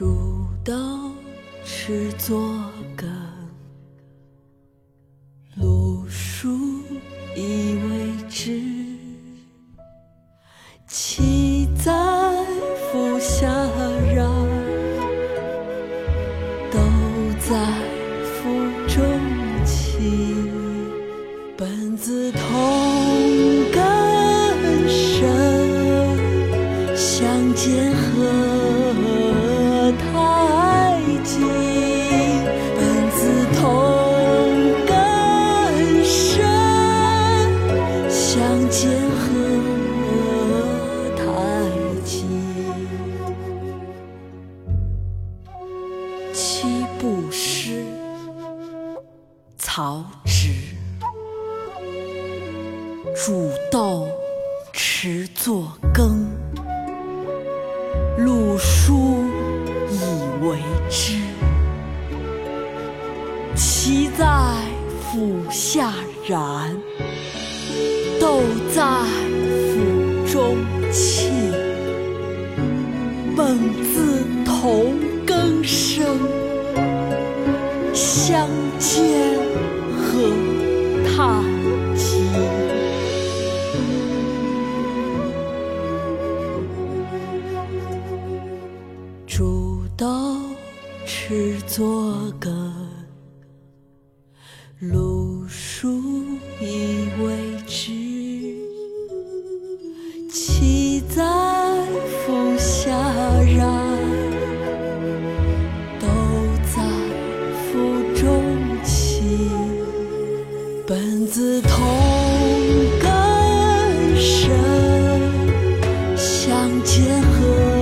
煮豆持作羹，漉菽以为汁。萁在釜下燃，豆在釜中泣。本自同根生，相煎曹植。煮豆持作羹，漉菽以为汁。萁在釜下燃，豆在釜中泣。本自同根生，相煎何太急？煮豆持作羹，同根生相煎何